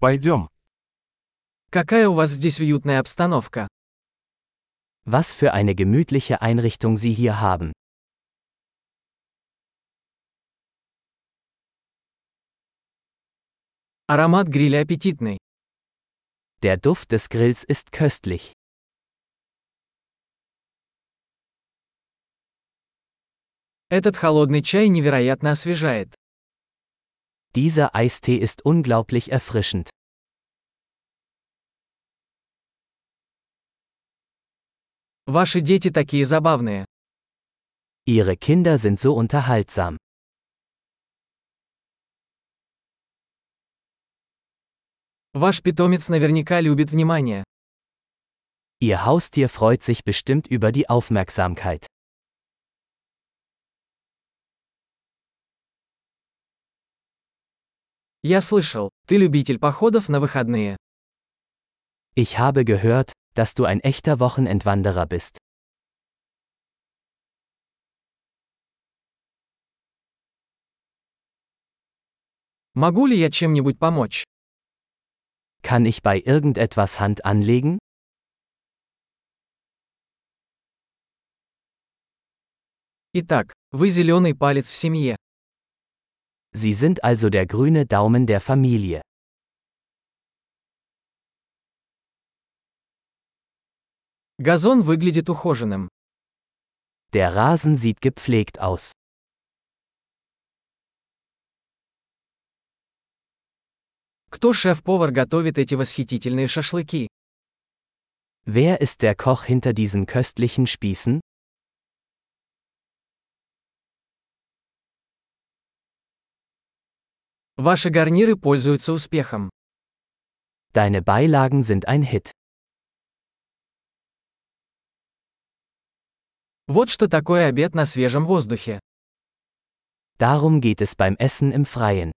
Пойдем. Какая у вас здесь уютная обстановка. Was für eine gemütliche Einrichtung Sie hier haben. Аромат гриля аппетитный. Der Duft des Grills ist köstlich. Этот холодный чай невероятно освежает. Dieser Eistee ist unglaublich erfrischend. Ваши дети такие забавные. Ihre Kinder sind so unterhaltsam. Ваш питомец наверняка любит внимание. Ihr Haustier freut sich bestimmt über die Aufmerksamkeit. Я слышал, ты любитель походов на выходные. Ich habe gehört, dass du ein echter Wochenendwanderer bist. Могу ли я чем-нибудь помочь? Kann ich bei irgendetwas Hand anlegen? Итак, вы зеленый палец в семье. Sie sind also der grüne Daumen der Familie. Газон выглядит ухоженным. Der Rasen sieht gepflegt aus. Кто шеф-повар готовит эти восхитительные шашлыки? Wer ist der Koch hinter diesen köstlichen Spießen? Ваши гарниры пользуются успехом. Deine Beilagen sind ein Hit. Вот что такое обед на свежем воздухе. Darum geht es beim Essen im Freien.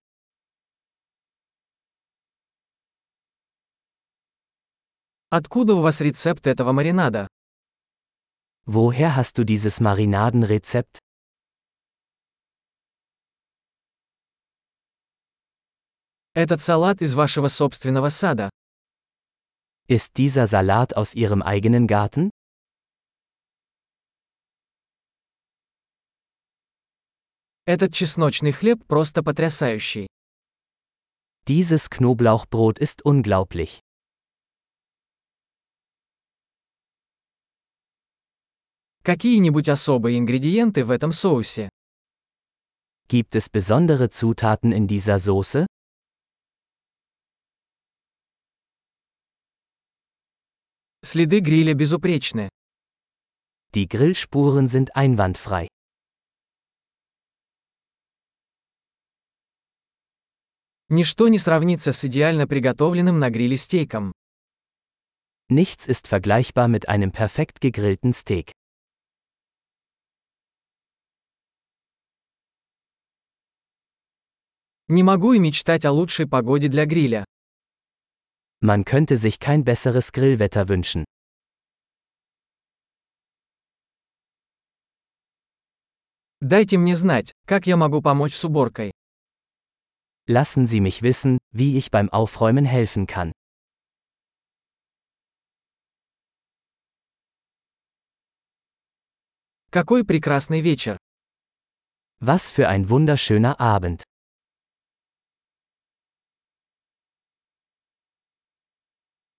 Откуда у вас рецепт этого маринада? Woher hast du dieses Marinadenrezept? Этот салат из вашего собственного сада. Ist dieser Salat aus Ihrem eigenen Garten? Этот чесночный хлеб просто потрясающий. Dieses Knoblauchbrot ist unglaublich. Какие-нибудь особые ингредиенты в этом соусе? Gibt es besondere Zutaten in dieser Soße? Следы гриля безупречны. Die Grillspuren sind einwandfrei. Ничто не сравнится с идеально приготовленным на гриле стейком. Nichts ist vergleichbar mit einem perfekt gegrillten Steak. Не могу и мечтать о лучшей погоде для гриля. Man könnte sich kein besseres Grillwetter wünschen. Дайте мне знать, как я могу помочь с уборкой. Lassen Sie mich wissen, wie ich beim Aufräumen helfen kann. Какой прекрасный вечер! Was für ein wunderschöner Abend.